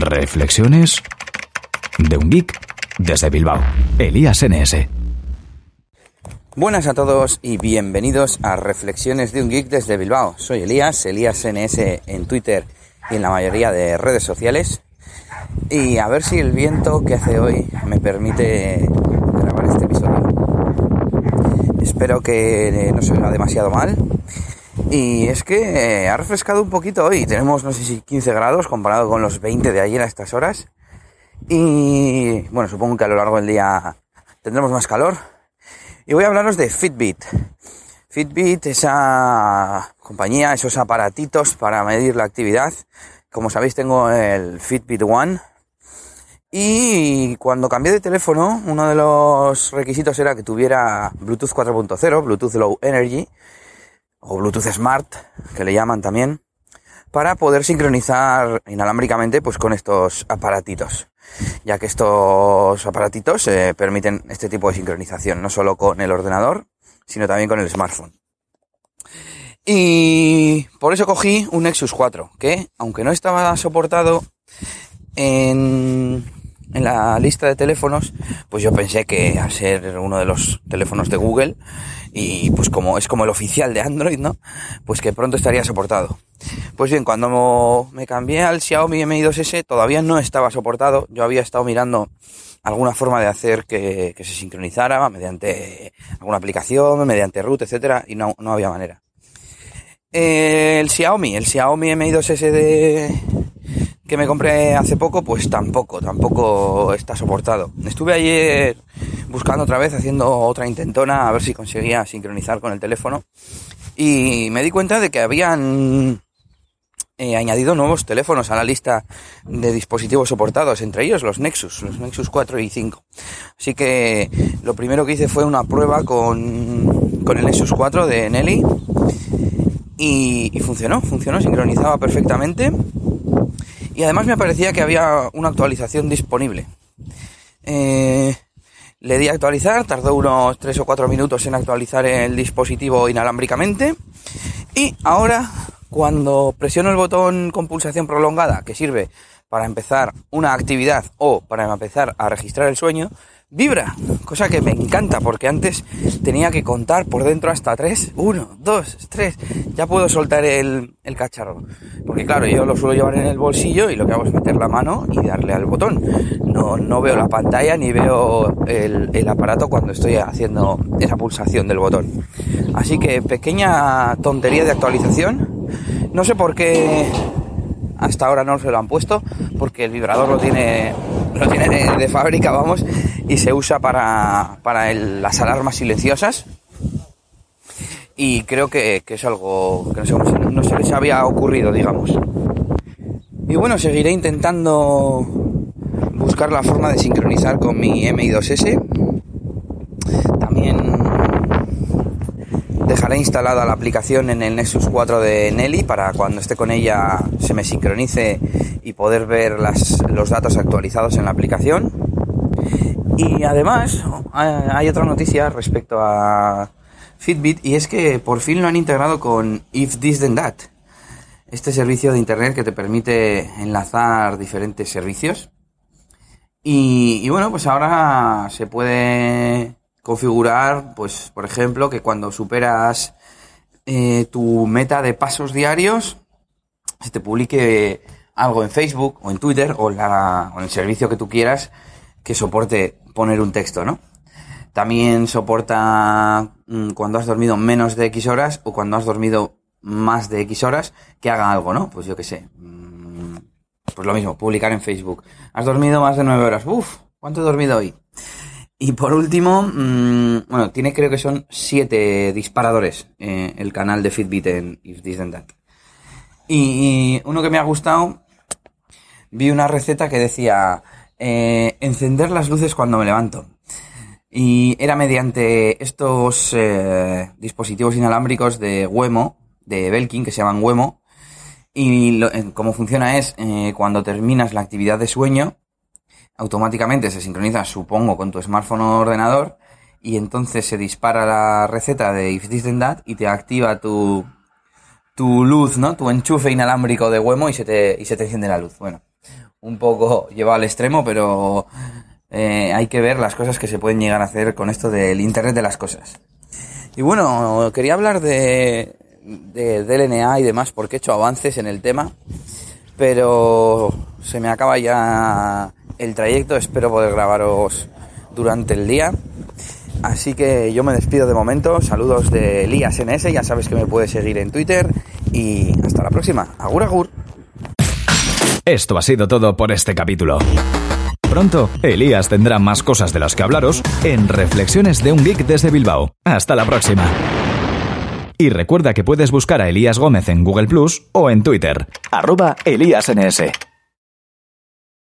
Reflexiones de un geek desde Bilbao. Elías NS. Buenas a todos y bienvenidos a Reflexiones de un geek desde Bilbao. Soy Elías, Elías NS en Twitter y en la mayoría de redes sociales. Y a ver si el viento que hace hoy me permite grabar este episodio. Espero que no se demasiado mal y es que eh, ha refrescado un poquito hoy. Tenemos, no sé si 15 grados comparado con los 20 de ayer a estas horas. Y bueno, supongo que a lo largo del día tendremos más calor. Y voy a hablaros de Fitbit. Fitbit, esa compañía, esos aparatitos para medir la actividad. Como sabéis, tengo el Fitbit One. Y cuando cambié de teléfono, uno de los requisitos era que tuviera Bluetooth 4.0, Bluetooth Low Energy o Bluetooth Smart, que le llaman también, para poder sincronizar inalámbricamente pues con estos aparatitos, ya que estos aparatitos eh, permiten este tipo de sincronización, no solo con el ordenador, sino también con el smartphone. Y por eso cogí un Nexus 4, que aunque no estaba soportado en, en la lista de teléfonos, pues yo pensé que al ser uno de los teléfonos de Google, y pues como es como el oficial de Android, ¿no? Pues que pronto estaría soportado. Pues bien, cuando me cambié al Xiaomi Mi 2S todavía no estaba soportado. Yo había estado mirando alguna forma de hacer que, se sincronizara mediante alguna aplicación, mediante root, etcétera, y no, no había manera. El Xiaomi, el Xiaomi Mi 2S de, que me compré hace poco, pues tampoco, tampoco está soportado. Estuve ayer buscando otra vez, haciendo otra intentona, a ver si conseguía sincronizar con el teléfono. Y me di cuenta de que habían eh, añadido nuevos teléfonos a la lista de dispositivos soportados, entre ellos los Nexus, los Nexus 4 y 5. Así que lo primero que hice fue una prueba con, con el Nexus 4 de Nelly y, y funcionó, funcionó, sincronizaba perfectamente y además me parecía que había una actualización disponible. Eh, le di a actualizar, tardó unos 3 o 4 minutos en actualizar el dispositivo inalámbricamente. Y ahora, cuando presiono el botón con pulsación prolongada, que sirve para empezar una actividad o para empezar a registrar el sueño, vibra, cosa que me encanta porque antes tenía que contar por dentro hasta tres, uno, dos, tres, ya puedo soltar el, el, cacharro, porque claro, yo lo suelo llevar en el bolsillo y lo que hago es meter la mano y darle al botón, no, no veo la pantalla ni veo el, el aparato cuando estoy haciendo esa pulsación del botón, así que pequeña tontería de actualización, no sé por qué hasta ahora no se lo han puesto, porque el vibrador lo tiene, lo tiene de fábrica, vamos, y se usa para, para las alarmas silenciosas. Y creo que, es algo que no, se les había ocurrido, digamos. Y bueno, seguiré intentando buscar la forma de sincronizar con mi MI2S. También dejaré instalada la aplicación en el Nexus 4 de Nelly para cuando esté con ella se me sincronice y poder ver los datos actualizados en la aplicación. Y además hay otra noticia respecto a Fitbit y es que por fin lo han integrado con If This Then That. Este servicio de internet que te permite enlazar diferentes servicios. Y, bueno, pues ahora se puede configurar, pues por ejemplo, que cuando superas eh, tu meta de pasos diarios, se te publique algo en Facebook o en Twitter o, la, o en el servicio que tú quieras que soporte poner un texto, ¿no? También soporta mm, cuando has dormido menos de X horas o cuando has dormido más de X horas que haga algo, ¿no? Pues yo qué sé. Mm, pues lo mismo, publicar en Facebook. Has dormido más de 9 horas. Uf, ¿cuánto he dormido hoy? Y por último, mmm, bueno, tiene creo que son 7 disparadores eh, el canal de Fitbit en If This and That. Y uno que me ha gustado, vi una receta que decía eh, encender las luces cuando me levanto. Y era mediante estos eh, dispositivos inalámbricos de Wemo, de Belkin, que se llaman Wemo. Y lo, cómo funciona es, cuando terminas la actividad de sueño, automáticamente se sincroniza, supongo, con tu smartphone o ordenador, y entonces se dispara la receta de If This Then That y te activa tu, tu luz, ¿no? Tu enchufe inalámbrico de Wemo y se te, y se te enciende la luz. Bueno, un poco llevado al extremo, pero eh, hay que ver las cosas que se pueden llegar a hacer con esto del Internet de las cosas. Y bueno, quería hablar de, de DLNA y demás porque he hecho avances en el tema, pero se me acaba ya el trayecto, espero poder grabaros durante el día. Así que yo me despido de momento, saludos de Elías NS, ya sabes que me puedes seguir en Twitter y hasta la próxima. Agur agur. Esto ha sido todo por este capítulo. Pronto, Elías tendrá más cosas de las que hablaros en Reflexiones de un Geek desde Bilbao. Hasta la próxima. Y recuerda que puedes buscar a Elías Gómez en Google Plus o en Twitter, arroba ElíasNS.